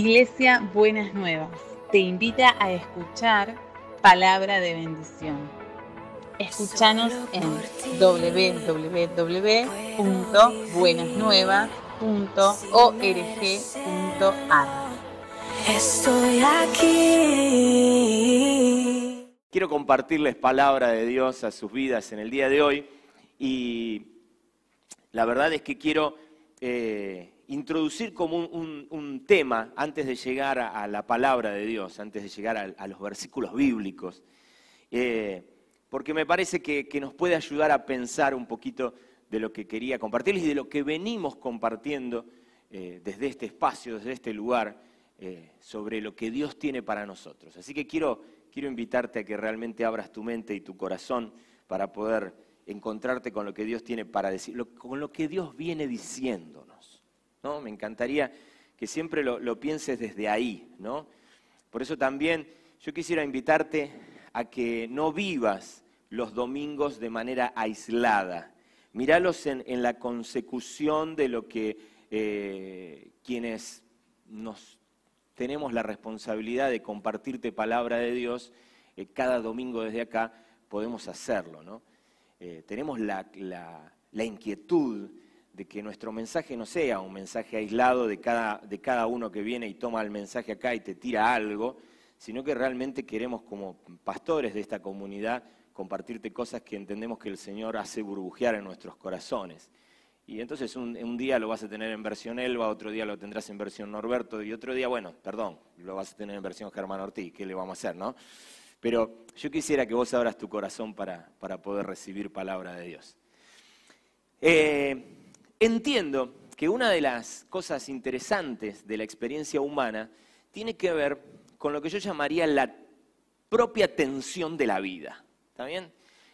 Iglesia Buenas Nuevas te invita a escuchar palabra de bendición. Escúchanos en www.buenasnuevas.org.ar. Estoy aquí. Quiero compartirles palabra de Dios a sus vidas en el día de hoy y la verdad es que quiero eh, introducir como un, tema antes de llegar a, la palabra de Dios, antes de llegar a, los versículos bíblicos, eh, porque me parece que, nos puede ayudar a pensar un poquito de lo que quería compartirles y de lo que venimos compartiendo eh, desde este espacio, desde este lugar, eh, sobre lo que Dios tiene para nosotros. Así que quiero, invitarte a que realmente abras tu mente y tu corazón para poder encontrarte con lo que Dios tiene para decir, con lo que Dios viene diciéndonos. Me encantaría que siempre lo, pienses desde ahí, ¿no? Por eso también yo quisiera invitarte a que no vivas los domingos de manera aislada. Míralos en, la consecución de lo que eh, quienes nos tenemos la responsabilidad de compartirte palabra de Dios, eh, cada domingo desde acá podemos hacerlo. ¿no? Eh, tenemos la inquietud que nuestro mensaje no sea un mensaje aislado de cada, de cada uno que viene y toma el mensaje acá y te tira algo, sino que realmente queremos como pastores de esta comunidad compartirte cosas que entendemos que el Señor hace burbujear en nuestros corazones. Y entonces un, día lo vas a tener en versión Elba, otro día lo tendrás en versión Norberto y otro día, bueno, perdón, lo vas a tener en versión Germán Ortiz, ¿qué le vamos a hacer, no? Pero yo quisiera que vos abras tu corazón para, para poder recibir palabra de Dios. Eh, Entiendo que una de las cosas interesantes de la experiencia humana tiene que ver con lo que yo llamaría la propia tensión de la vida. ¿Está bien?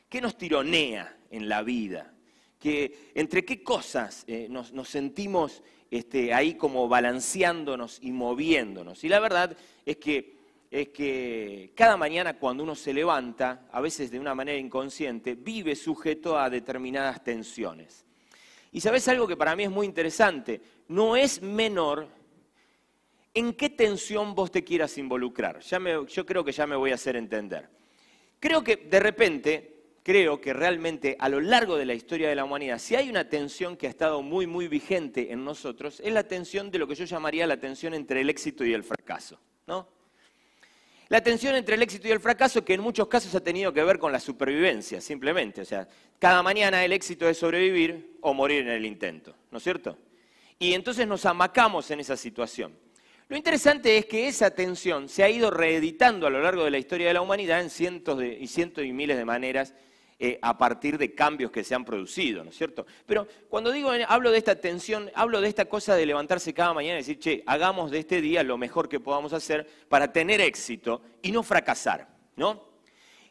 ¿Qué nos tironea en la vida? ¿Entre qué cosas eh, nos, sentimos este, ahí como balanceándonos y moviéndonos? Y la verdad es que, es que cada mañana cuando uno se levanta, a veces de una manera inconsciente, vive sujeto a determinadas tensiones. Y sabes algo que para mí es muy interesante, no es menor en qué tensión vos te quieras involucrar. Yo creo que ya me voy a hacer entender. Creo que de repente, creo que realmente a lo largo de la historia de la humanidad, si hay una tensión que ha estado muy, muy vigente en nosotros, es la tensión de lo que yo llamaría la tensión entre el éxito y el fracaso. ¿no? La tensión entre el éxito y el fracaso que en muchos casos ha tenido que ver con la supervivencia, simplemente. O sea, cada mañana el éxito es sobrevivir o morir en el intento, ¿no es cierto? Y entonces nos amacamos en esa situación. Lo interesante es que esa tensión se ha ido reeditando a lo largo de la historia de la humanidad en cientos y cientos y miles de maneras eh, a partir de cambios que se han producido, ¿no es cierto? Pero cuando digo, eh, hablo de esta tensión, hablo de esta cosa de levantarse cada mañana y decir, che, hagamos de este día lo mejor que podamos hacer para tener éxito y no fracasar, ¿no?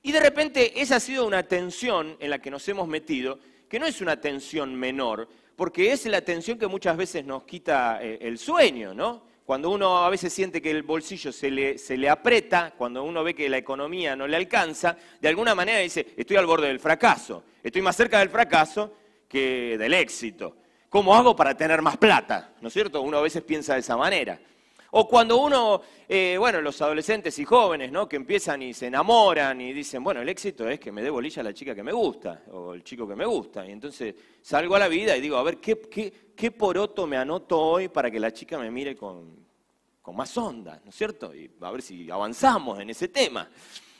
Y de repente esa ha sido una tensión en la que nos hemos metido, que no es una tensión menor, porque es la tensión que muchas veces nos quita eh, el sueño, ¿no? Cuando uno a veces siente que el bolsillo se le, se le aprieta, cuando uno ve que la economía no le alcanza, de alguna manera dice, estoy al borde del fracaso, estoy más cerca del fracaso que del éxito. ¿Cómo hago para tener más plata? ¿No es cierto? Uno a veces piensa de esa manera. O cuando uno, eh, bueno, los adolescentes y jóvenes, ¿no? Que empiezan y se enamoran y dicen, bueno, el éxito es que me dé bolilla a la chica que me gusta, o el chico que me gusta. Y entonces salgo a la vida y digo, a ver, ¿qué, qué, qué poroto me anoto hoy para que la chica me mire con, con más onda, ¿no es cierto? Y a ver si avanzamos en ese tema.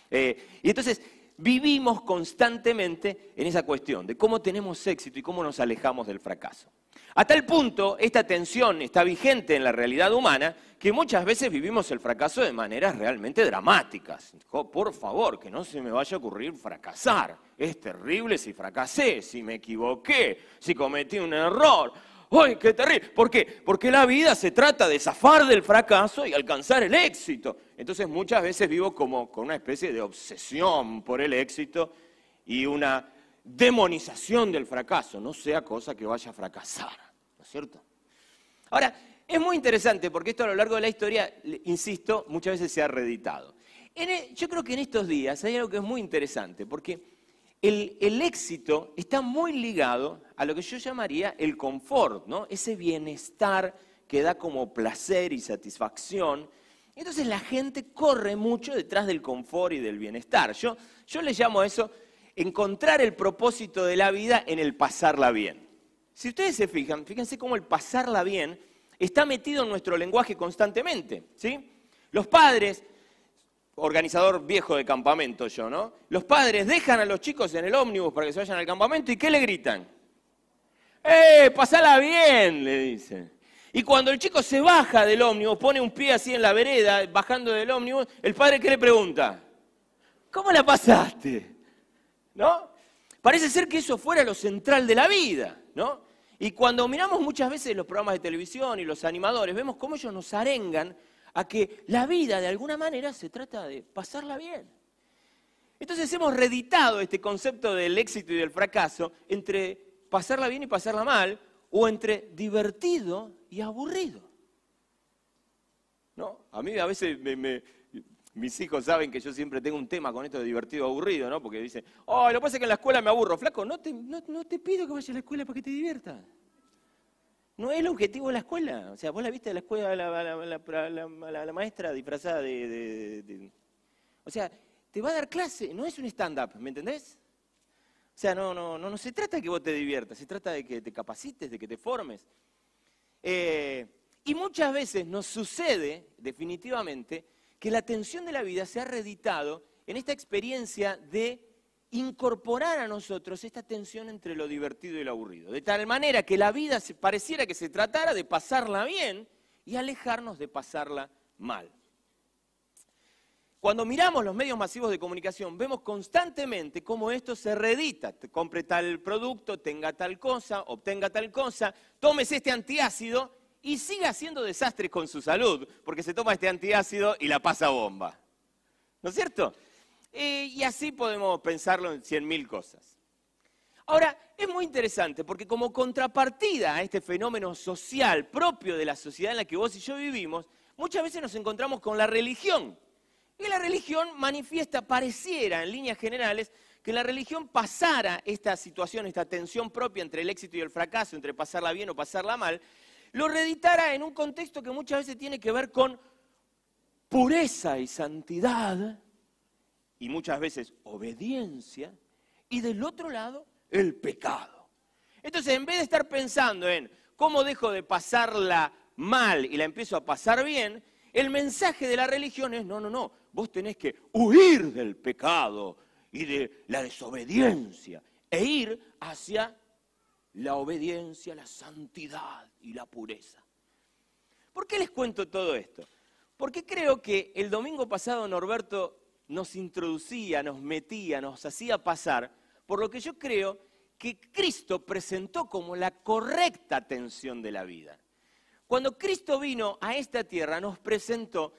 Eh, y entonces vivimos constantemente en esa cuestión de cómo tenemos éxito y cómo nos alejamos del fracaso. A tal punto, esta tensión está vigente en la realidad humana que muchas veces vivimos el fracaso de maneras realmente dramáticas. por favor, que no se me vaya a ocurrir fracasar. Es terrible si fracasé, si me equivoqué, si cometí un error. ¡Ay, qué terrible! ¿Por qué? Porque la vida se trata de zafar del fracaso y alcanzar el éxito. Entonces muchas veces vivo como con una especie de obsesión por el éxito y una demonización del fracaso, no sea cosa que vaya a fracasar, ¿no es cierto? Ahora, es muy interesante porque esto a lo largo de la historia, insisto, muchas veces se ha reeditado. E, yo creo que en estos días hay algo que es muy interesante porque el, el, éxito está muy ligado a lo que yo llamaría el confort, ¿no? ese bienestar que da como placer y satisfacción. Entonces la gente corre mucho detrás del confort y del bienestar. Yo, yo le llamo eso encontrar el propósito de la vida en el pasarla bien. Si ustedes se fijan, fíjense cómo el pasarla bien está metido en nuestro lenguaje constantemente. ¿sí? Los padres, organizador viejo de campamento yo, ¿no? Los padres dejan a los chicos en el ómnibus para que se vayan al campamento y ¿qué le gritan? ¡Eh, pasala bien! le dicen. Y cuando el chico se baja del ómnibus, pone un pie así en la vereda, bajando del ómnibus, el padre ¿qué le pregunta? ¿Cómo la pasaste? ¿No? Parece ser que eso fuera lo central de la vida, ¿no? Y cuando miramos muchas veces los programas de televisión y los animadores, vemos cómo ellos nos arengan a que la vida de alguna manera se trata de pasarla bien. Entonces hemos reeditado este concepto del éxito y del fracaso entre pasarla bien y pasarla mal, o entre divertido y aburrido. ¿No? A mí a veces mis hijos saben que yo siempre tengo un tema con esto de divertido aburrido, ¿no? Porque dicen, oh, lo que pasa es que en la escuela me aburro. Flaco, no te, no, no te pido que vayas a la escuela para que te diviertas. No es el objetivo de la escuela. O sea, vos la viste de la escuela, la, la, maestra disfrazada de, O sea, te va a dar clase, no es un stand-up, ¿me entendés? O sea, no, no, no, no se trata de que vos te diviertas, se trata de que te capacites, de que te formes. Eh, y muchas veces nos sucede, definitivamente, que la atención de la vida se ha reeditado en esta experiencia de incorporar a nosotros esta tensión entre lo divertido y lo aburrido. De tal manera que la vida pareciera que se tratara de pasarla bien y alejarnos de pasarla mal. Cuando miramos los medios masivos de comunicación, vemos constantemente cómo esto se reedita. Compre tal producto, tenga tal cosa, obtenga tal cosa, tomes este antiácido y siga haciendo desastres con su salud, porque se toma este antiácido y la pasa bomba. ¿No es cierto? Eh, y así podemos pensarlo en cien mil cosas. Ahora, es muy interesante porque como contrapartida a este fenómeno social propio de la sociedad en la que vos y yo vivimos, muchas veces nos encontramos con la religión. Y la religión manifiesta, pareciera en líneas generales, que la religión pasara esta situación, esta tensión propia entre el éxito y el fracaso, entre pasarla bien o pasarla mal, lo reeditara en un contexto que muchas veces tiene que ver con pureza y santidad, y muchas veces obediencia, y del otro lado el pecado. Entonces, en vez de estar pensando en cómo dejo de pasarla mal y la empiezo a pasar bien, el mensaje de la religión es, no, no, no, vos tenés que huir del pecado y de la desobediencia e ir hacia la obediencia, la santidad y la pureza. ¿Por qué les cuento todo esto? Porque creo que el domingo pasado Norberto nos introducía, nos metía, nos hacía pasar por lo que yo creo que Cristo presentó como la correcta atención de la vida. Cuando Cristo vino a esta tierra nos presentó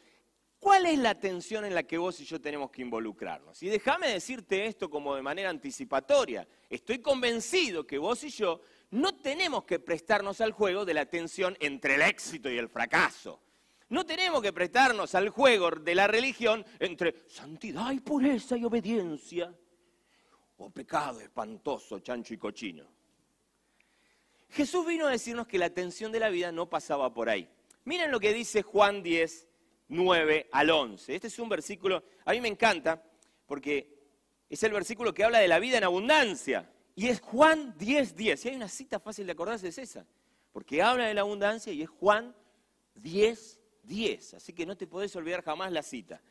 cuál es la atención en la que vos y yo tenemos que involucrarnos. Y déjame decirte esto como de manera anticipatoria. Estoy convencido que vos y yo no tenemos que prestarnos al juego de la atención entre el éxito y el fracaso. No tenemos que prestarnos al juego de la religión entre santidad y pureza y obediencia o pecado espantoso, chancho y cochino. Jesús vino a decirnos que la atención de la vida no pasaba por ahí. Miren lo que dice Juan 10, 9 al 11. Este es un versículo, a mí me encanta, porque es el versículo que habla de la vida en abundancia. Y es Juan 10, 10. Si hay una cita fácil de acordarse es esa, porque habla de la abundancia y es Juan 10, 10, así que no te podés olvidar jamás la cita.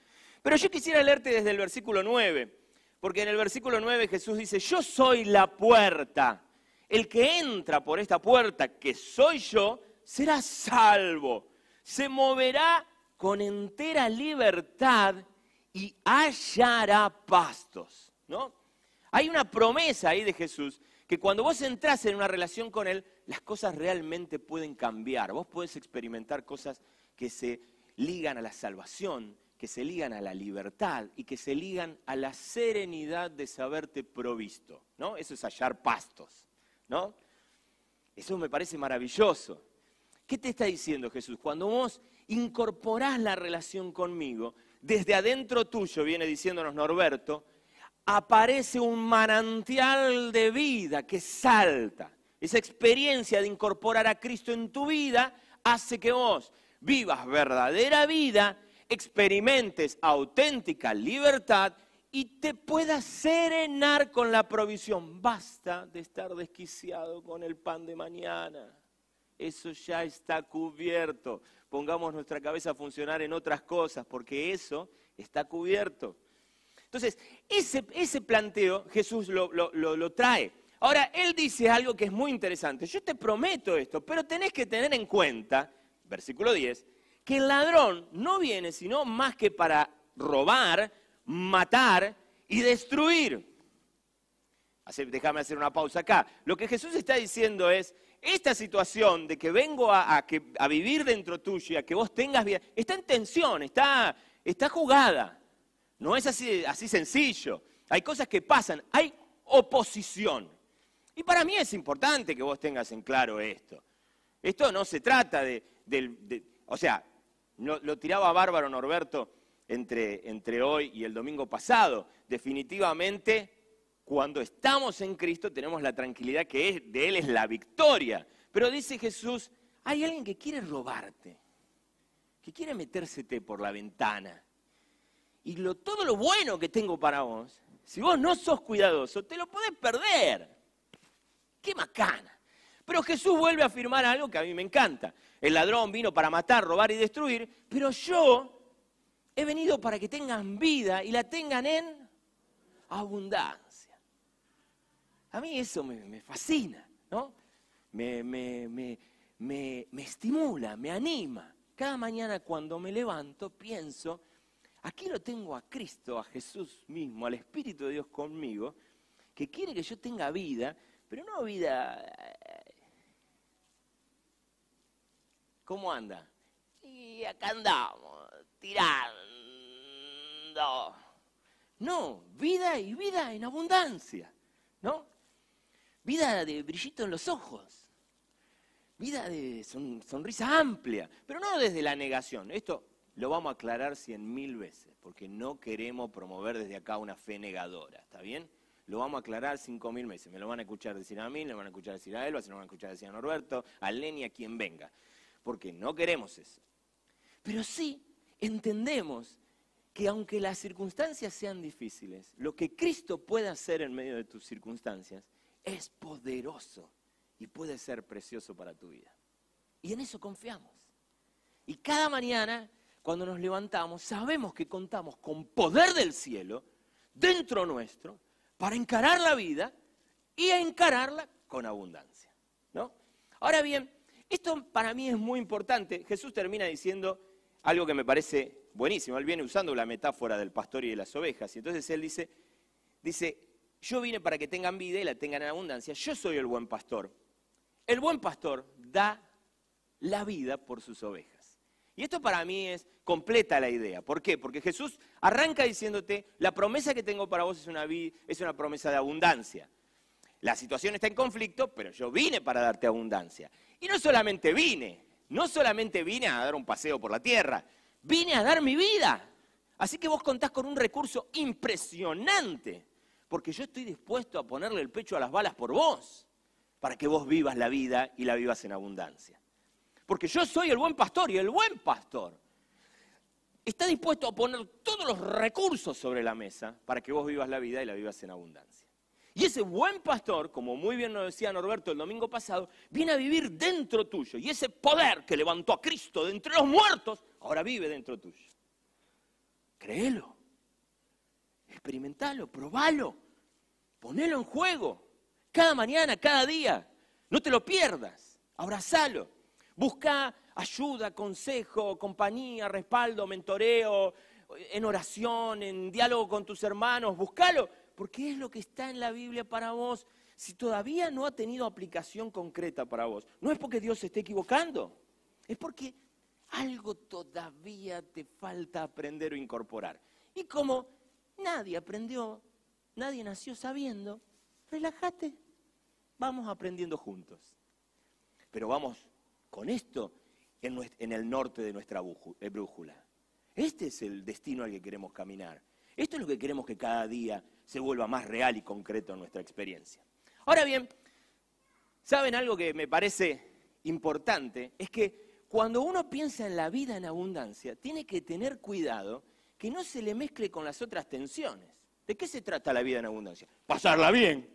Pero yo quisiera leerte desde el versículo 9, porque en el versículo 9 Jesús dice, yo soy la puerta. El que entra por esta puerta, que soy yo, será salvo. Se moverá con entera libertad y hallará pastos. ¿No? Hay una promesa ahí de Jesús que cuando vos entras en una relación con Él, las cosas realmente pueden cambiar. Vos podés experimentar cosas que se ligan a la salvación, que se ligan a la libertad y que se ligan a la serenidad de saberte provisto, ¿no? Eso es hallar pastos, ¿no? Eso me parece maravilloso. ¿Qué te está diciendo Jesús? Cuando vos incorporás la relación conmigo, desde adentro tuyo, viene diciéndonos Norberto, aparece un manantial de vida que salta. Esa experiencia de incorporar a Cristo en tu vida hace que vos vivas verdadera vida, experimentes auténtica libertad y te puedas serenar con la provisión. Basta de estar desquiciado con el pan de mañana. Eso ya está cubierto. Pongamos nuestra cabeza a funcionar en otras cosas, porque eso está cubierto. Entonces, ese, ese planteo Jesús lo, lo, trae. Ahora, Él dice algo que es muy interesante. Yo te prometo esto, pero tenés que tener en cuenta, versículo 10, que el ladrón no viene sino más que para robar, matar y destruir. déjame hacer una pausa acá. Lo que Jesús está diciendo es, esta situación de que vengo a, a, vivir dentro tuyo y a que vos tengas vida, está en tensión, está, está jugada. No es así, así sencillo. Hay cosas que pasan, hay oposición. Y para mí es importante que vos tengas en claro esto. Esto no se trata de, o sea, lo, tiraba bárbaro Norberto entre, entre hoy y el domingo pasado. Definitivamente, cuando estamos en Cristo tenemos la tranquilidad que es, de Él es la victoria. Pero dice Jesús, hay alguien que quiere robarte, que quiere metérsete por la ventana. Y todo lo bueno que tengo para vos, si vos no sos cuidadoso, te lo podés perder. ¡Qué macana! Pero Jesús vuelve a afirmar algo que a mí me encanta. El ladrón vino para matar, robar y destruir, pero yo he venido para que tengan vida y la tengan en abundancia. A mí eso me, fascina, ¿no? Me, me, estimula, me anima. Cada mañana cuando me levanto pienso, aquí lo tengo a Cristo, a Jesús mismo, al Espíritu de Dios conmigo, que quiere que yo tenga vida, pero no vida ¿Cómo anda? Y acá andamos, tirando. No, vida y vida en abundancia, ¿no? Vida de brillito en los ojos, vida de sonrisa amplia, pero no desde la negación. Esto lo vamos a aclarar cien mil veces, porque no queremos promover desde acá una fe negadora, ¿está bien? Lo vamos a aclarar cinco mil meses. Me lo van a escuchar decir a mí, me lo van a escuchar decir a Elba, se lo van a escuchar decir a Norberto, a Lenny, a quien venga porque no queremos eso. Pero sí entendemos que aunque las circunstancias sean difíciles, lo que Cristo puede hacer en medio de tus circunstancias es poderoso y puede ser precioso para tu vida. Y en eso confiamos. Y cada mañana, cuando nos levantamos, sabemos que contamos con poder del cielo dentro nuestro para encarar la vida y encararla con abundancia. ¿no? Ahora bien, esto para mí es muy importante. Jesús termina diciendo algo que me parece buenísimo. Él viene usando la metáfora del pastor y de las ovejas. Y entonces él dice, dice, yo vine para que tengan vida y la tengan en abundancia. Yo soy el buen pastor. El buen pastor da la vida por sus ovejas. Y esto para mí es completa la idea. ¿Por qué? Porque Jesús arranca diciéndote, la promesa que tengo para vos es una, es una promesa de abundancia. La situación está en conflicto, pero yo vine para darte abundancia. Y no solamente vine, no solamente vine a dar un paseo por la tierra, vine a dar mi vida. Así que vos contás con un recurso impresionante, porque yo estoy dispuesto a ponerle el pecho a las balas por vos, para que vos vivas la vida y la vivas en abundancia. Porque yo soy el buen pastor y el buen pastor está dispuesto a poner todos los recursos sobre la mesa para que vos vivas la vida y la vivas en abundancia. Y ese buen pastor, como muy bien nos decía Norberto el domingo pasado, viene a vivir dentro tuyo. Y ese poder que levantó a Cristo de entre los muertos, ahora vive dentro tuyo. Créelo, experimentalo, probalo, ponelo en juego. Cada mañana, cada día. No te lo pierdas, abrazalo. Busca ayuda, consejo, compañía, respaldo, mentoreo, en oración, en diálogo con tus hermanos. Búscalo porque es lo que está en la Biblia para vos. Si todavía no ha tenido aplicación concreta para vos, no es porque Dios se esté equivocando, es porque algo todavía te falta aprender o incorporar. Y como nadie aprendió, nadie nació sabiendo, relájate, vamos aprendiendo juntos. Pero vamos con esto en, el norte de nuestra eh, brújula. Este es el destino al que queremos caminar. Esto es lo que queremos que cada día se vuelva más real y concreto en nuestra experiencia. Ahora bien, ¿saben algo que me parece importante? Es que cuando uno piensa en la vida en abundancia, tiene que tener cuidado que no se le mezcle con las otras tensiones. ¿De qué se trata la vida en abundancia? Pasarla bien.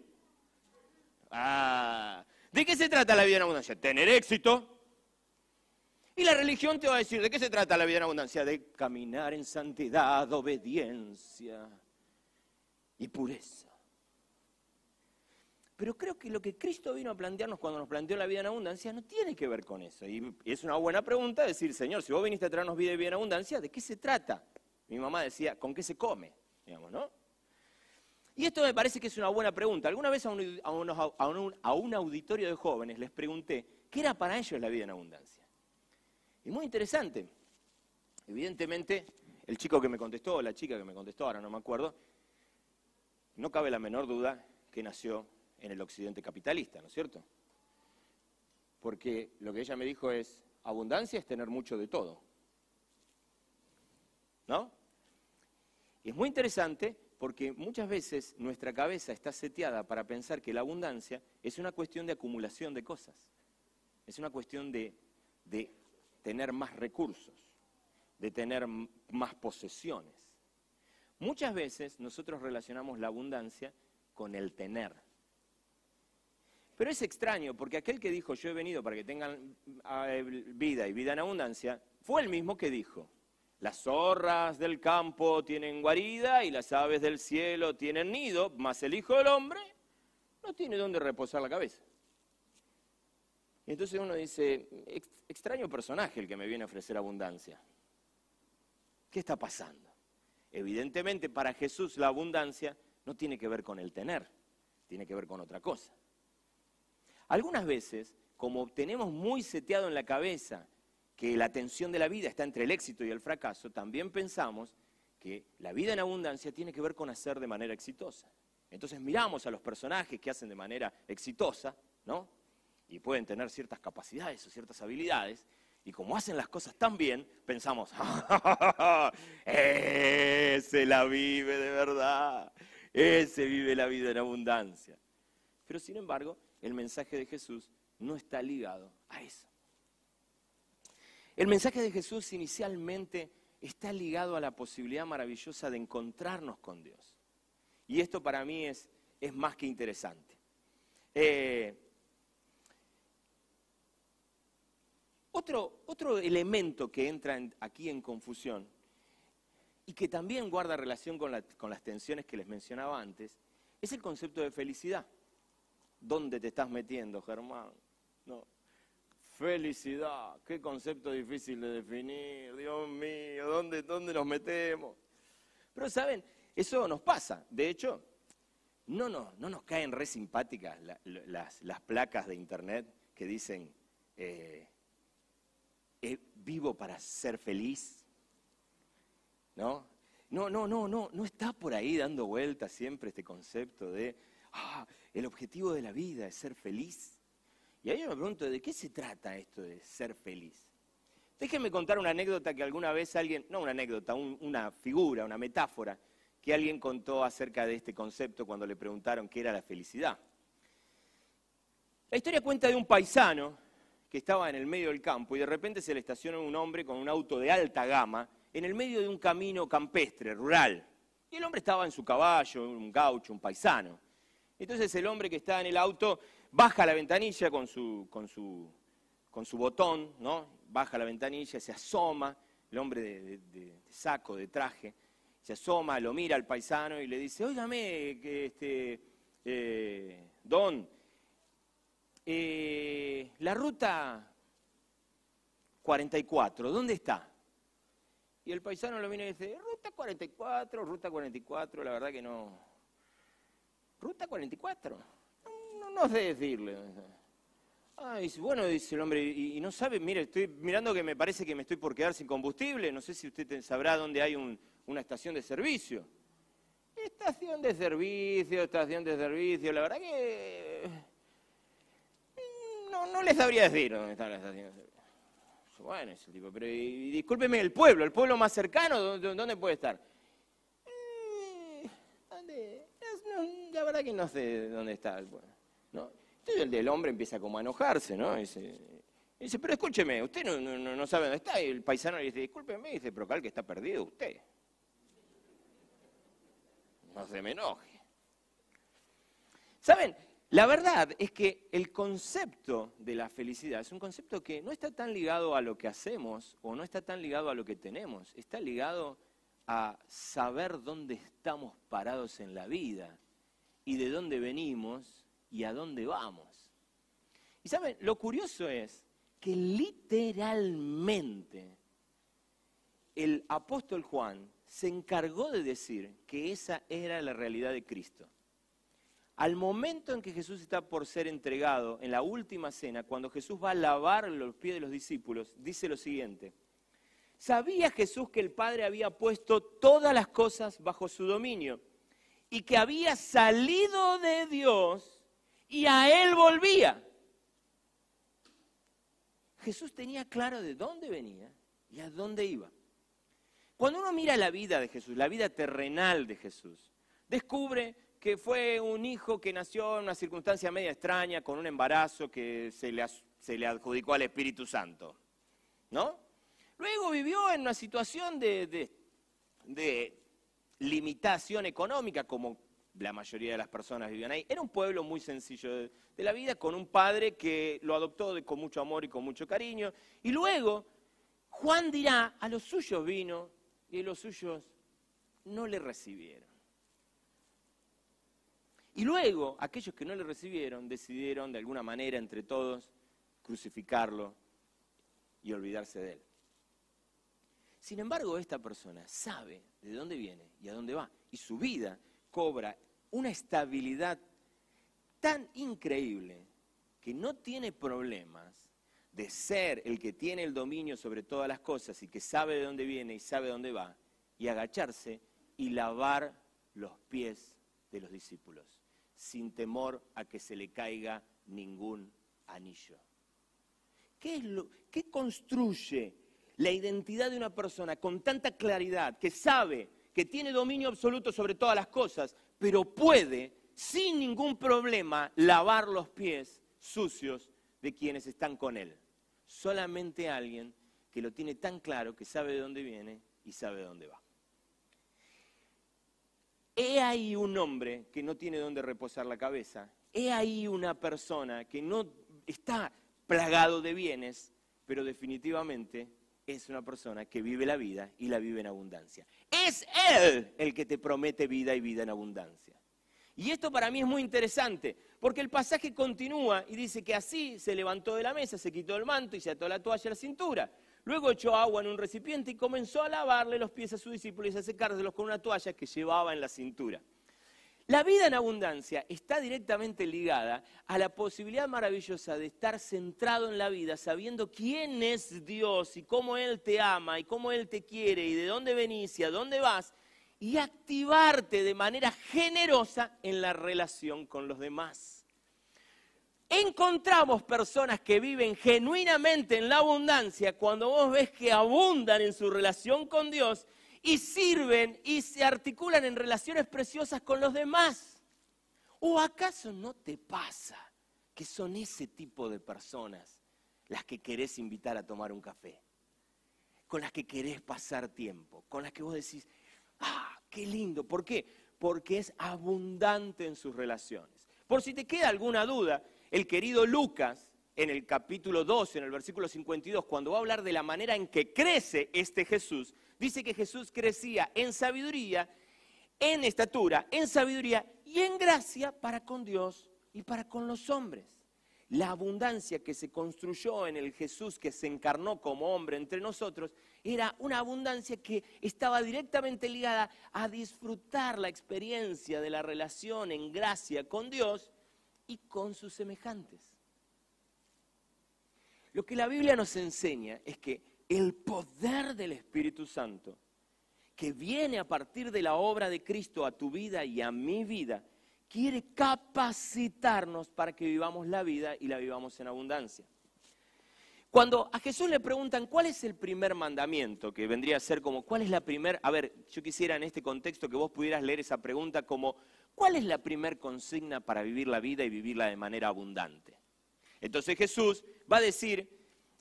Ah, ¿de qué se trata la vida en abundancia? Tener éxito. Y la religión te va a decir, ¿de qué se trata la vida en abundancia? De caminar en santidad, obediencia y pureza. Pero creo que lo que Cristo vino a plantearnos cuando nos planteó la vida en abundancia no tiene que ver con eso. Y es una buena pregunta decir, Señor, si vos viniste a traernos vida y vida en abundancia, ¿de qué se trata? Mi mamá decía, ¿con qué se come? Digamos, ¿no? Y esto me parece que es una buena pregunta. Alguna vez a un, a un auditorio de jóvenes les pregunté qué era para ellos la vida en abundancia. Y muy interesante. Evidentemente, el chico que me contestó, o la chica que me contestó, ahora no me acuerdo, no cabe la menor duda que nació en el occidente capitalista, ¿no es cierto? Porque lo que ella me dijo es, abundancia es tener mucho de todo. ¿No? Es muy interesante porque muchas veces nuestra cabeza está seteada para pensar que la abundancia es una cuestión de acumulación de cosas, es una cuestión de tener más recursos, de tener más posesiones. Muchas veces nosotros relacionamos la abundancia con el tener. Pero es extraño, porque aquel que dijo yo he venido para que tengan eh, vida y vida en abundancia, fue el mismo que dijo, las zorras del campo tienen guarida y las aves del cielo tienen nido, mas el Hijo del Hombre no tiene dónde reposar la cabeza. Entonces uno dice, extraño personaje el que me viene a ofrecer abundancia. ¿Qué está pasando? Evidentemente para Jesús la abundancia no tiene que ver con el tener, tiene que ver con otra cosa. Algunas veces, como tenemos muy seteado en la cabeza que la tensión de la vida está entre el éxito y el fracaso, también pensamos que la vida en abundancia tiene que ver con hacer de manera exitosa. Entonces miramos a los personajes que hacen de manera exitosa, ¿no? Y pueden tener ciertas capacidades o ciertas habilidades, y como hacen las cosas tan bien, pensamos, ese la vive de verdad, ese vive la vida en abundancia. Pero sin embargo, el mensaje de Jesús no está ligado a eso. El mensaje de Jesús inicialmente está ligado a la posibilidad maravillosa de encontrarnos con Dios. Y esto para mí es, es más que interesante. Eh, otro, otro, elemento que entra aquí en confusión y que también guarda relación con, las tensiones que les mencionaba antes, es el concepto de felicidad. ¿Dónde te estás metiendo, Germán? No. Felicidad, qué concepto difícil de definir, Dios mío, ¿dónde, dónde nos metemos? Pero saben, eso nos pasa. De hecho, no, no, no nos caen re simpáticas las, placas de internet que dicen, eh, vivo para ser feliz. ¿No? No, no, no, no, no está por ahí dando vueltas siempre este concepto de, ah, el objetivo de la vida es ser feliz. Y ahí yo me pregunto, ¿de qué se trata esto de ser feliz? Déjenme contar una anécdota que alguna vez alguien, no una anécdota, una figura, una metáfora, que alguien contó acerca de este concepto cuando le preguntaron qué era la felicidad. La historia cuenta de un paisano que estaba en el medio del campo y de repente se le estaciona un hombre con un auto de alta gama en el medio de un camino campestre, rural. Y el hombre estaba en su caballo, un gaucho, un paisano. Entonces el hombre que está en el auto baja la ventanilla con su, con su, con su botón, ¿no? Baja la ventanilla, se asoma, el hombre de, saco, de traje, se asoma, lo mira al paisano y le dice, óigame, este, eh, don, eh, la ruta 44, ¿dónde está? Y el paisano lo mira y dice, ruta 44, ruta 44, la verdad que no, Ruta 44. No, no, sé decirle. Ah, bueno, dice el hombre, y, no sabe, mire, estoy mirando que me parece que me estoy por quedar sin combustible, no sé si usted sabrá dónde hay una estación de servicio. Estación de servicio, estación de servicio, la verdad que no, no les sabría decir dónde está la estación de servicio. Bueno, tipo, pero discúlpeme, el pueblo, el pueblo más cercano, ¿dónde, puede estar? Eh, ¿Dónde? la verdad que no sé dónde está. ¿no? Entonces el del hombre empieza como a enojarse, ¿no? Dice, pero escúcheme, usted no, no, no sabe dónde está. Y el paisano le dice, discúlpeme, dice, pero acá que está perdido usted. No se me enoje. ¿Saben? La verdad es que el concepto de la felicidad es un concepto que no está tan ligado a lo que hacemos o no está tan ligado a lo que tenemos, está ligado a saber dónde estamos parados en la vida y de dónde venimos y a dónde vamos. Y saben, lo curioso es que literalmente el apóstol Juan se encargó de decir que esa era la realidad de Cristo. Al momento en que Jesús está por ser entregado, en la última cena, cuando Jesús va a lavar los pies de los discípulos, dice lo siguiente. Sabía Jesús que el Padre había puesto todas las cosas bajo su dominio y que había salido de Dios y a Él volvía. Jesús tenía claro de dónde venía y a dónde iba. Cuando uno mira la vida de Jesús, la vida terrenal de Jesús, descubre que fue un hijo que nació en una circunstancia media extraña, con un embarazo que se le, se le adjudicó al Espíritu Santo. ¿No? Luego vivió en una situación de, de, limitación económica, como la mayoría de las personas vivían ahí. Era un pueblo muy sencillo de, de la vida, con un padre que lo adoptó con mucho amor y con mucho cariño. Y luego Juan dirá, a los suyos vino y a los suyos no le recibieron. Y luego, aquellos que no le recibieron decidieron de alguna manera entre todos crucificarlo y olvidarse de él. Sin embargo, esta persona sabe de dónde viene y a dónde va. Y su vida cobra una estabilidad tan increíble que no tiene problemas de ser el que tiene el dominio sobre todas las cosas y que sabe de dónde viene y sabe dónde va, y agacharse y lavar los pies de los discípulos sin temor a que se le caiga ningún anillo. ¿Qué, es lo, ¿Qué construye la identidad de una persona con tanta claridad que sabe que tiene dominio absoluto sobre todas las cosas, pero puede sin ningún problema lavar los pies sucios de quienes están con él? Solamente alguien que lo tiene tan claro que sabe de dónde viene y sabe de dónde va. He ahí un hombre que no tiene dónde reposar la cabeza. He ahí una persona que no está plagado de bienes, pero definitivamente es una persona que vive la vida y la vive en abundancia. Es Él el que te promete vida y vida en abundancia. Y esto para mí es muy interesante, porque el pasaje continúa y dice que así se levantó de la mesa, se quitó el manto y se ató la toalla a la cintura. Luego echó agua en un recipiente y comenzó a lavarle los pies a sus discípulos y a secárselos con una toalla que llevaba en la cintura. La vida en abundancia está directamente ligada a la posibilidad maravillosa de estar centrado en la vida, sabiendo quién es Dios y cómo Él te ama y cómo Él te quiere y de dónde venís y a dónde vas, y activarte de manera generosa en la relación con los demás encontramos personas que viven genuinamente en la abundancia cuando vos ves que abundan en su relación con Dios y sirven y se articulan en relaciones preciosas con los demás. ¿O acaso no te pasa que son ese tipo de personas las que querés invitar a tomar un café? Con las que querés pasar tiempo, con las que vos decís, ah, qué lindo. ¿Por qué? Porque es abundante en sus relaciones. Por si te queda alguna duda, el querido Lucas, en el capítulo 12, en el versículo 52, cuando va a hablar de la manera en que crece este Jesús, dice que Jesús crecía en sabiduría, en estatura, en sabiduría y en gracia para con Dios y para con los hombres. La abundancia que se construyó en el Jesús que se encarnó como hombre entre nosotros era una abundancia que estaba directamente ligada a disfrutar la experiencia de la relación en gracia con Dios y con sus semejantes. Lo que la Biblia nos enseña es que el poder del Espíritu Santo, que viene a partir de la obra de Cristo a tu vida y a mi vida, quiere capacitarnos para que vivamos la vida y la vivamos en abundancia. Cuando a Jesús le preguntan cuál es el primer mandamiento, que vendría a ser como, ¿cuál es la primera? A ver, yo quisiera en este contexto que vos pudieras leer esa pregunta como, ¿Cuál es la primer consigna para vivir la vida y vivirla de manera abundante? Entonces Jesús va a decir,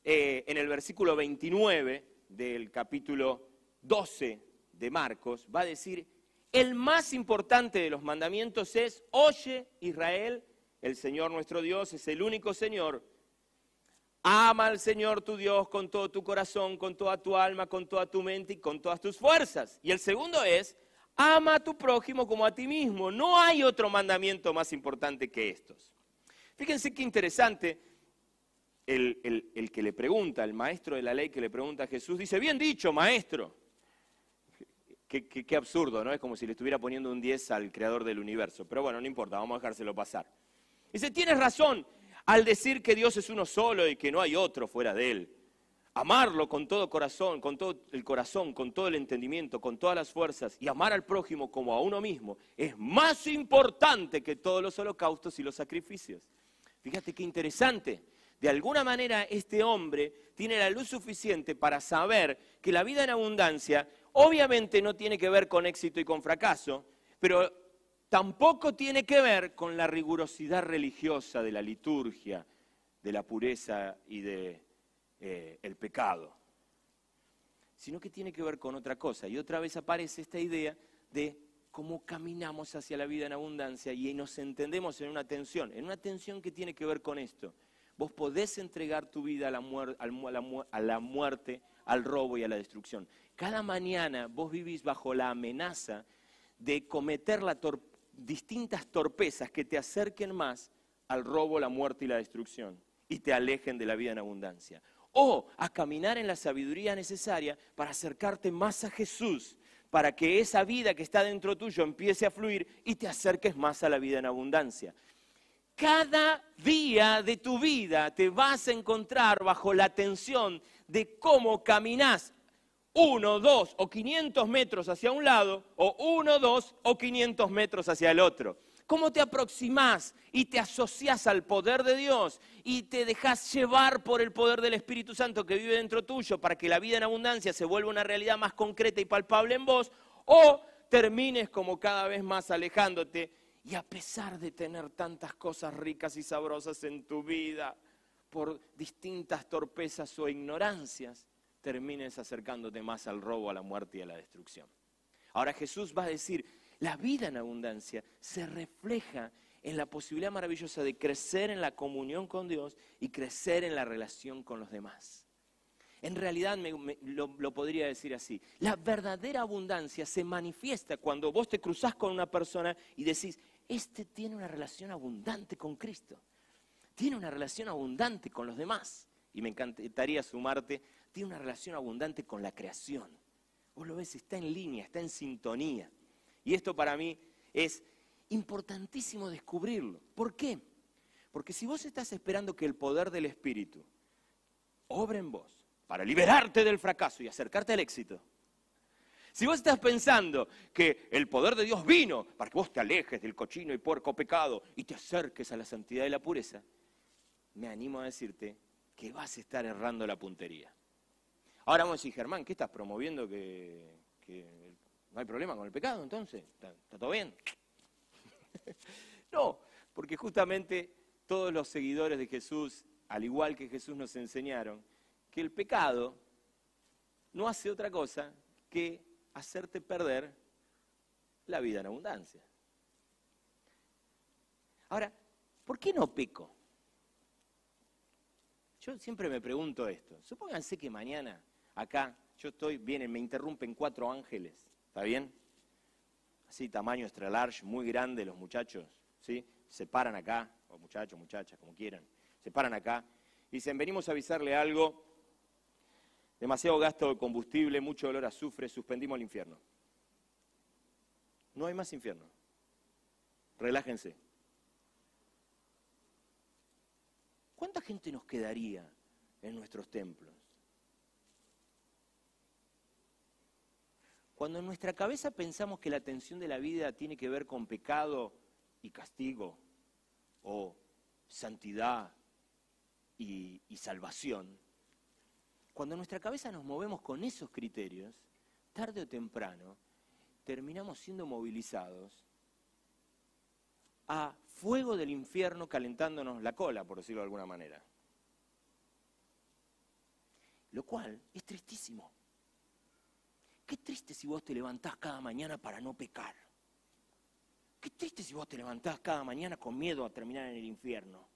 eh, en el versículo 29 del capítulo 12 de Marcos, va a decir, el más importante de los mandamientos es, oye Israel, el Señor nuestro Dios es el único Señor. Ama al Señor tu Dios con todo tu corazón, con toda tu alma, con toda tu mente y con todas tus fuerzas. Y el segundo es, ama a tu prójimo como a ti mismo. No hay otro mandamiento más importante que estos. Fíjense qué interesante el, que le pregunta, el maestro de la ley que le pregunta a Jesús, dice, bien dicho, maestro. Qué, qué, absurdo, ¿no? Es como si le estuviera poniendo un 10 al creador del universo. Pero bueno, no importa, vamos a dejárselo pasar. Dice, tienes razón al decir que Dios es uno solo y que no hay otro fuera de él. Amarlo con todo corazón, con todo el corazón, con todo el entendimiento, con todas las fuerzas y amar al prójimo como a uno mismo es más importante que todos los holocaustos y los sacrificios. Fíjate qué interesante. De alguna manera este hombre tiene la luz suficiente para saber que la vida en abundancia obviamente no tiene que ver con éxito y con fracaso, pero tampoco tiene que ver con la rigurosidad religiosa de la liturgia, de la pureza y de, eh, pecado, sino que tiene que ver con otra cosa. Y otra vez aparece esta idea de cómo caminamos hacia la vida en abundancia y nos entendemos en una tensión, en una tensión que tiene que ver con esto. Vos podés entregar tu vida a la, a la muerte, al robo y a la destrucción. Cada mañana vos vivís bajo la amenaza de cometer distintas torpezas que te acerquen más al robo, la muerte y la destrucción y te alejen de la vida en abundancia. O a caminar en la sabiduría necesaria para acercarte más a Jesús, para que esa vida que está dentro tuyo empiece a fluir y te acerques más a la vida en abundancia. Cada día de tu vida te vas a encontrar bajo la tensión de cómo caminas uno, dos o 500 metros hacia un lado o uno, dos o 500 metros hacia el otro. ¿Cómo te aproximas y te asocias al poder de Dios y te dejas llevar por el poder del Espíritu Santo que vive dentro tuyo para que la vida en abundancia se vuelva una realidad más concreta y palpable en vos? ¿O termines como cada vez más alejándote y a pesar de tener tantas cosas ricas y sabrosas en tu vida, por distintas torpezas o ignorancias, termines acercándote más al robo, a la muerte y a la destrucción. Ahora Jesús va a decir, la vida en abundancia se refleja en la posibilidad maravillosa de crecer en la comunión con Dios y crecer en la relación con los demás. En realidad lo, lo, podría decir así. La verdadera abundancia se manifiesta cuando vos te cruzás con una persona y decís, este tiene una relación abundante con Cristo. Tiene una relación abundante con los demás. Y me encantaría sumarte, tiene una relación abundante con la creación. Vos lo ves, está en línea, está en sintonía. Y esto para mí es importantísimo descubrirlo. ¿Por qué? Porque si vos estás esperando que el poder del Espíritu obre en vos, para liberarte del fracaso y acercarte al éxito. Si vos estás pensando que el poder de Dios vino para que vos te alejes del cochino y puerco pecado y te acerques a la santidad y la pureza, me animo a decirte que vas a estar errando la puntería. Ahora vamos a decir, Germán, ¿qué estás promoviendo que, no hay problema con el pecado entonces? ¿Está, todo bien? no, porque justamente todos los seguidores de Jesús, al igual que Jesús nos enseñaron, que el pecado no hace otra cosa que hacerte perder la vida en abundancia. Ahora, ¿por qué no peco? Yo siempre me pregunto esto. Supónganse que mañana acá yo estoy, vienen, me interrumpen cuatro ángeles, ¿está bien? Así, tamaño extra large, muy grande los muchachos, ¿sí? Se paran acá, o muchachos, muchachas, como quieran, se paran acá y dicen, venimos a avisarle algo demasiado gasto de combustible, mucho dolor azufre, suspendimos el infierno. No hay más infierno. Relájense. ¿Cuánta gente nos quedaría en nuestros templos? Cuando en nuestra cabeza pensamos que la tensión de la vida tiene que ver con pecado y castigo, o santidad y, y salvación, cuando en nuestra cabeza nos movemos con esos criterios, tarde o temprano terminamos siendo movilizados a fuego del infierno calentándonos la cola, por decirlo de alguna manera. Lo cual es tristísimo. Qué triste si vos te levantás cada mañana para no pecar. Qué triste si vos te levantás cada mañana con miedo a terminar en el infierno.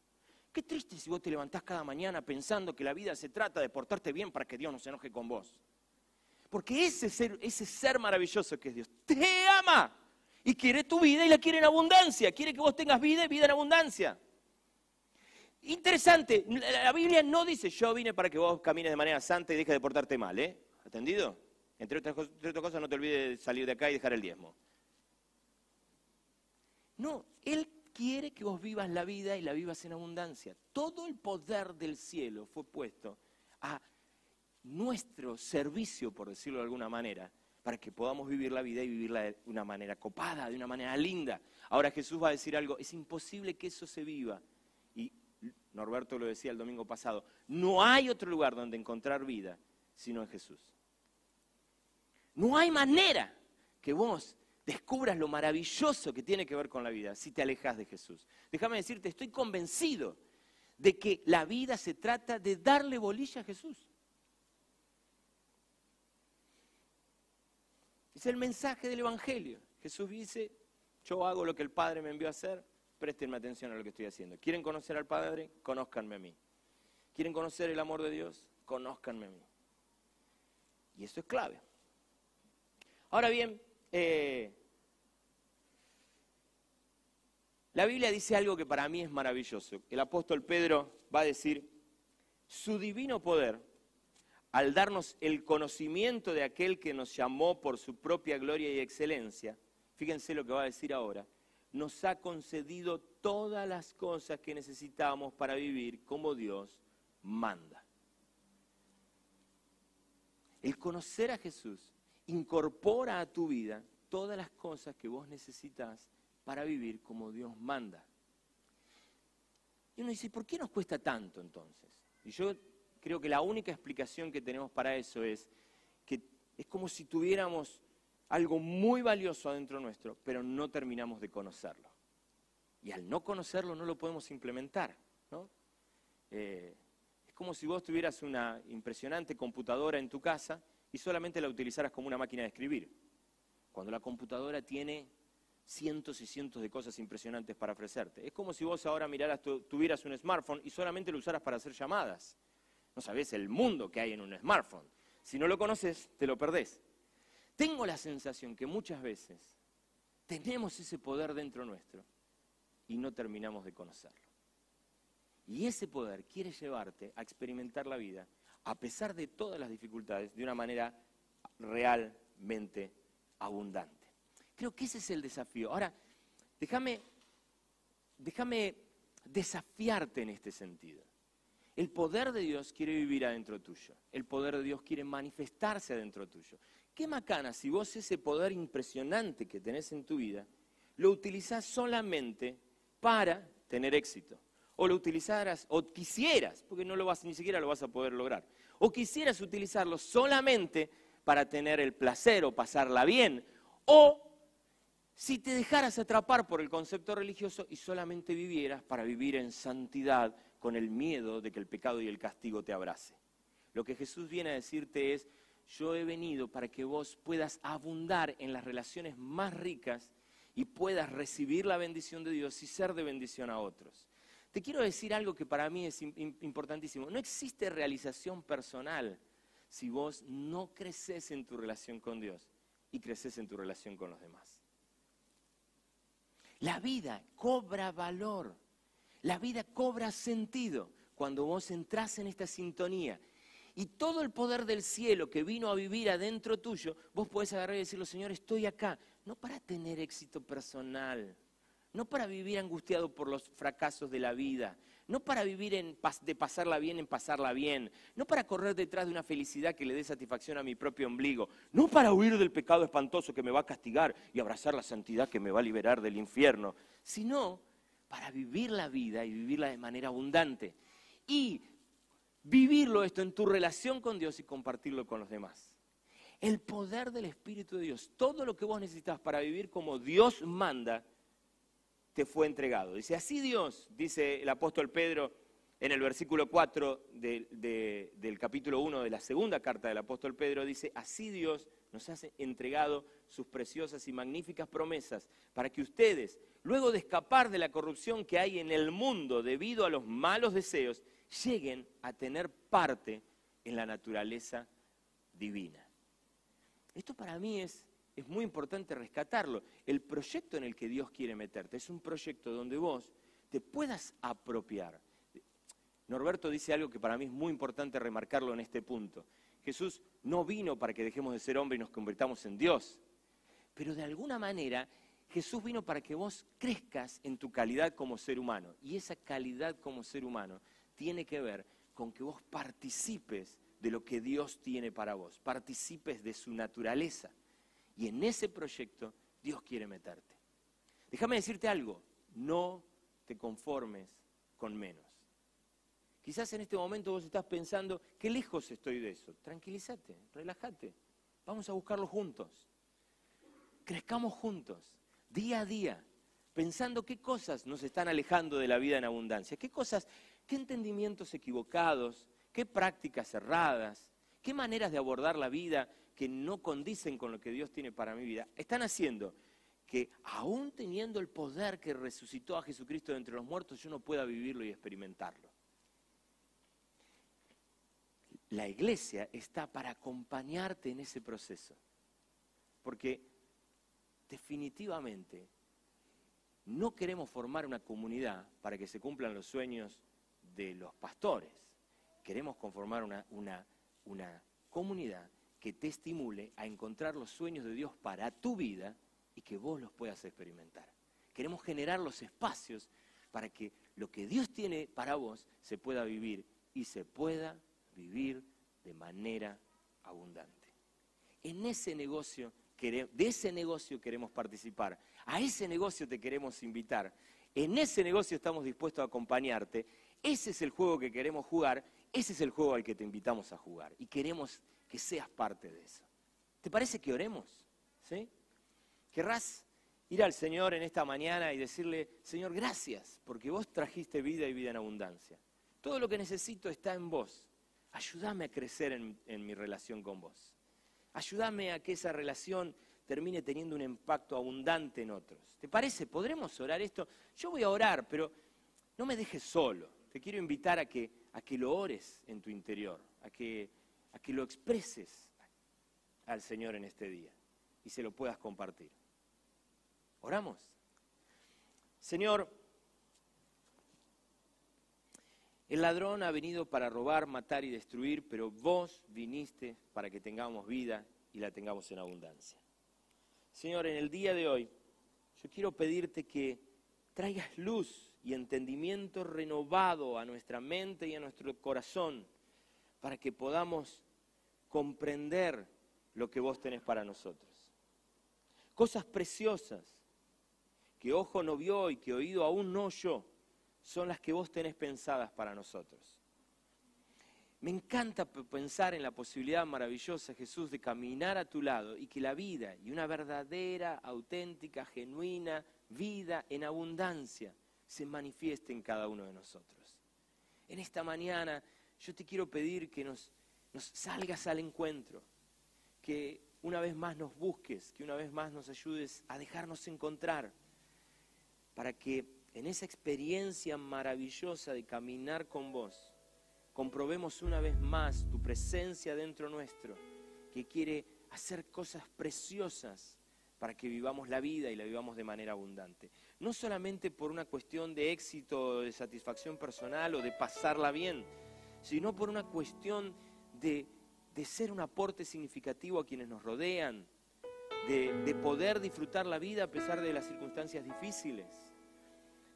Qué triste si vos te levantás cada mañana pensando que la vida se trata de portarte bien para que Dios no se enoje con vos. Porque ese ser, ese ser maravilloso que es Dios te ama y quiere tu vida y la quiere en abundancia. Quiere que vos tengas vida y vida en abundancia. Interesante, la Biblia no dice yo vine para que vos camines de manera santa y dejes de portarte mal, ¿eh? ¿Atendido? Entre otras, cosas, no te olvides de salir de acá y dejar el diezmo. No, Él quiere que vos vivas la vida y la vivas en abundancia. Todo el poder del cielo fue puesto a nuestro servicio, por decirlo de alguna manera, para que podamos vivir la vida y vivirla de una manera copada, de una manera linda. Ahora Jesús va a decir algo, es imposible que eso se viva. Y Norberto lo decía el domingo pasado, no hay otro lugar donde encontrar vida sino en Jesús. No hay manera que vos descubras lo maravilloso que tiene que ver con la vida si te alejas de Jesús. Déjame decirte, estoy convencido de que la vida se trata de darle bolilla a Jesús. Es el mensaje del Evangelio. Jesús dice, yo hago lo que el Padre me envió a hacer, préstenme atención a lo que estoy haciendo. ¿Quieren conocer al Padre? Conózcanme a mí. ¿Quieren conocer el amor de Dios? Conózcanme a mí. Y eso es clave. Ahora bien, eh, la Biblia dice algo que para mí es maravilloso. El apóstol Pedro va a decir, su divino poder, al darnos el conocimiento de aquel que nos llamó por su propia gloria y excelencia, fíjense lo que va a decir ahora, nos ha concedido todas las cosas que necesitamos para vivir como Dios manda. El conocer a Jesús incorpora a tu vida todas las cosas que vos necesitas para vivir como Dios manda. Y uno dice, ¿por qué nos cuesta tanto entonces? Y yo creo que la única explicación que tenemos para eso es que es como si tuviéramos algo muy valioso adentro nuestro, pero no terminamos de conocerlo. Y al no conocerlo no lo podemos implementar. ¿no? Eh, es como si vos tuvieras una impresionante computadora en tu casa y solamente la utilizaras como una máquina de escribir. Cuando la computadora tiene cientos y cientos de cosas impresionantes para ofrecerte. Es como si vos ahora miraras, tuvieras un smartphone y solamente lo usaras para hacer llamadas. No sabés el mundo que hay en un smartphone. Si no lo conoces, te lo perdés. Tengo la sensación que muchas veces tenemos ese poder dentro nuestro y no terminamos de conocerlo. Y ese poder quiere llevarte a experimentar la vida a pesar de todas las dificultades, de una manera realmente abundante. Creo que ese es el desafío. Ahora, déjame, déjame desafiarte en este sentido. El poder de Dios quiere vivir adentro tuyo. El poder de Dios quiere manifestarse adentro tuyo. Qué macana si vos ese poder impresionante que tenés en tu vida lo utilizás solamente para tener éxito lo utilizaras, o quisieras, porque no lo vas, ni siquiera lo vas a poder lograr, o quisieras utilizarlo solamente para tener el placer o pasarla bien, o si te dejaras atrapar por el concepto religioso y solamente vivieras para vivir en santidad con el miedo de que el pecado y el castigo te abrace. Lo que Jesús viene a decirte es, yo he venido para que vos puedas abundar en las relaciones más ricas y puedas recibir la bendición de Dios y ser de bendición a otros. Te quiero decir algo que para mí es importantísimo. No existe realización personal si vos no creces en tu relación con Dios y creces en tu relación con los demás. La vida cobra valor, la vida cobra sentido cuando vos entras en esta sintonía. Y todo el poder del cielo que vino a vivir adentro tuyo, vos podés agarrar y decirle, Señor, estoy acá, no para tener éxito personal, no para vivir angustiado por los fracasos de la vida, no para vivir de pasarla bien en pasarla bien, no para correr detrás de una felicidad que le dé satisfacción a mi propio ombligo, no para huir del pecado espantoso que me va a castigar y abrazar la santidad que me va a liberar del infierno, sino para vivir la vida y vivirla de manera abundante. Y vivirlo esto en tu relación con Dios y compartirlo con los demás. El poder del Espíritu de Dios, todo lo que vos necesitas para vivir como Dios manda, te fue entregado. Dice, así Dios, dice el apóstol Pedro en el versículo 4 de- de- del capítulo 1 de la segunda carta del apóstol Pedro, dice, así Dios nos ha entregado sus preciosas y magníficas promesas para que ustedes, luego de escapar de la corrupción que hay en el mundo debido a los malos deseos, lleguen a tener parte en la naturaleza divina. Esto para mí es, es muy importante rescatarlo. El proyecto en el que Dios quiere meterte es un proyecto donde vos te puedas apropiar. Norberto dice algo que para mí es muy importante remarcarlo en este punto. Jesús no vino para que dejemos de ser hombre y nos convirtamos en Dios. Pero de alguna manera Jesús vino para que vos crezcas en tu calidad como ser humano. Y esa calidad como ser humano tiene que ver con que vos participes de lo que Dios tiene para vos, participes de su naturaleza. Y en ese proyecto Dios quiere meterte. Déjame decirte algo, no te conformes con menos. Quizás en este momento vos estás pensando, qué lejos estoy de eso. Tranquilízate, relájate. Vamos a buscarlo juntos. Crezcamos juntos, día a día, pensando qué cosas nos están alejando de la vida en abundancia, qué cosas, qué entendimientos equivocados, qué prácticas erradas, qué maneras de abordar la vida que no condicen con lo que Dios tiene para mi vida, están haciendo que aún teniendo el poder que resucitó a Jesucristo de entre los muertos, yo no pueda vivirlo y experimentarlo. La iglesia está para acompañarte en ese proceso, porque definitivamente no queremos formar una comunidad para que se cumplan los sueños de los pastores. Queremos conformar una, una, una comunidad que te estimule a encontrar los sueños de Dios para tu vida y que vos los puedas experimentar. Queremos generar los espacios para que lo que Dios tiene para vos se pueda vivir y se pueda vivir de manera abundante. En ese negocio, de ese negocio queremos participar, a ese negocio te queremos invitar, en ese negocio estamos dispuestos a acompañarte, ese es el juego que queremos jugar, ese es el juego al que te invitamos a jugar. Y queremos que seas parte de eso. ¿Te parece que oremos? ¿Sí? ¿Querrás ir al Señor en esta mañana y decirle, Señor, gracias, porque vos trajiste vida y vida en abundancia? Todo lo que necesito está en vos. Ayúdame a crecer en, en mi relación con vos. Ayúdame a que esa relación termine teniendo un impacto abundante en otros. ¿Te parece? ¿Podremos orar esto? Yo voy a orar, pero no me dejes solo. Te quiero invitar a que, a que lo ores en tu interior, a que, a que lo expreses al Señor en este día y se lo puedas compartir. Oramos. Señor, el ladrón ha venido para robar, matar y destruir, pero vos viniste para que tengamos vida y la tengamos en abundancia. Señor, en el día de hoy, yo quiero pedirte que traigas luz y entendimiento renovado a nuestra mente y a nuestro corazón para que podamos comprender lo que vos tenés para nosotros. Cosas preciosas que ojo no vio y que oído aún no oyó son las que vos tenés pensadas para nosotros. Me encanta pensar en la posibilidad maravillosa, Jesús, de caminar a tu lado y que la vida y una verdadera, auténtica, genuina vida en abundancia se manifieste en cada uno de nosotros. En esta mañana yo te quiero pedir que nos, salgas al encuentro, que una vez más nos busques, que una vez más nos ayudes a dejarnos encontrar, para que en esa experiencia maravillosa de caminar con vos, comprobemos una vez más tu presencia dentro nuestro, que quiere hacer cosas preciosas para que vivamos la vida y la vivamos de manera abundante. No solamente por una cuestión de éxito, de satisfacción personal o de pasarla bien, sino por una cuestión de, de ser un aporte significativo a quienes nos rodean, de, de poder disfrutar la vida a pesar de las circunstancias difíciles,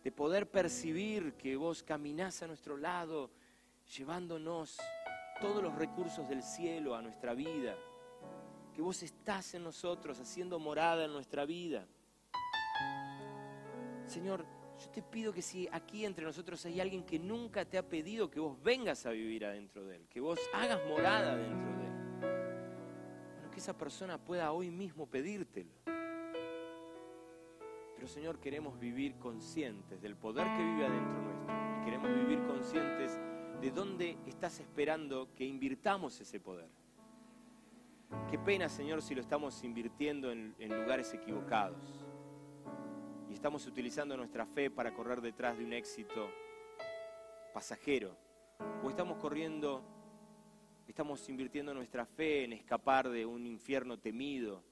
de poder percibir que vos caminás a nuestro lado, llevándonos todos los recursos del cielo a nuestra vida, que vos estás en nosotros haciendo morada en nuestra vida. Señor, yo te pido que si aquí entre nosotros hay alguien que nunca te ha pedido que vos vengas a vivir adentro de él, que vos hagas morada dentro de él, bueno, que esa persona pueda hoy mismo pedírtelo. Pero Señor, queremos vivir conscientes del poder que vive adentro nuestro y queremos vivir conscientes de dónde estás esperando que invirtamos ese poder. Qué pena, Señor, si lo estamos invirtiendo en, en lugares equivocados y estamos utilizando nuestra fe para correr detrás de un éxito pasajero o estamos corriendo, estamos invirtiendo nuestra fe en escapar de un infierno temido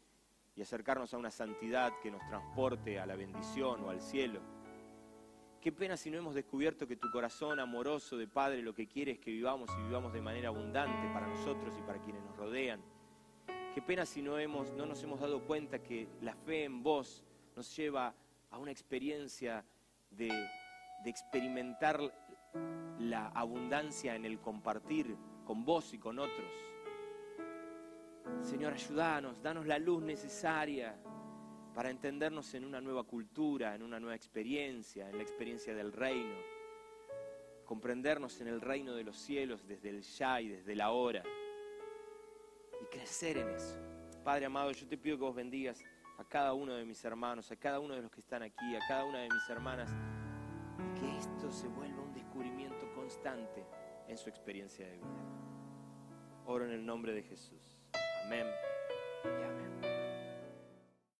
y acercarnos a una santidad que nos transporte a la bendición o al cielo. Qué pena si no hemos descubierto que tu corazón amoroso de Padre lo que quiere es que vivamos y vivamos de manera abundante para nosotros y para quienes nos rodean. Qué pena si no, hemos, no nos hemos dado cuenta que la fe en vos nos lleva a una experiencia de, experimentar la abundancia en el compartir con vos y con otros. Señor, ayúdanos, danos la luz necesaria para entendernos en una nueva cultura, en una nueva experiencia, en la experiencia del reino. Comprendernos en el reino de los cielos desde el ya y desde la hora. Y crecer en eso. Padre amado, yo te pido que vos bendigas a cada uno de mis hermanos, a cada uno de los que están aquí, a cada una de mis hermanas. Que esto se vuelva un descubrimiento constante en su experiencia de vida. Oro en el nombre de Jesús. Amén y amén.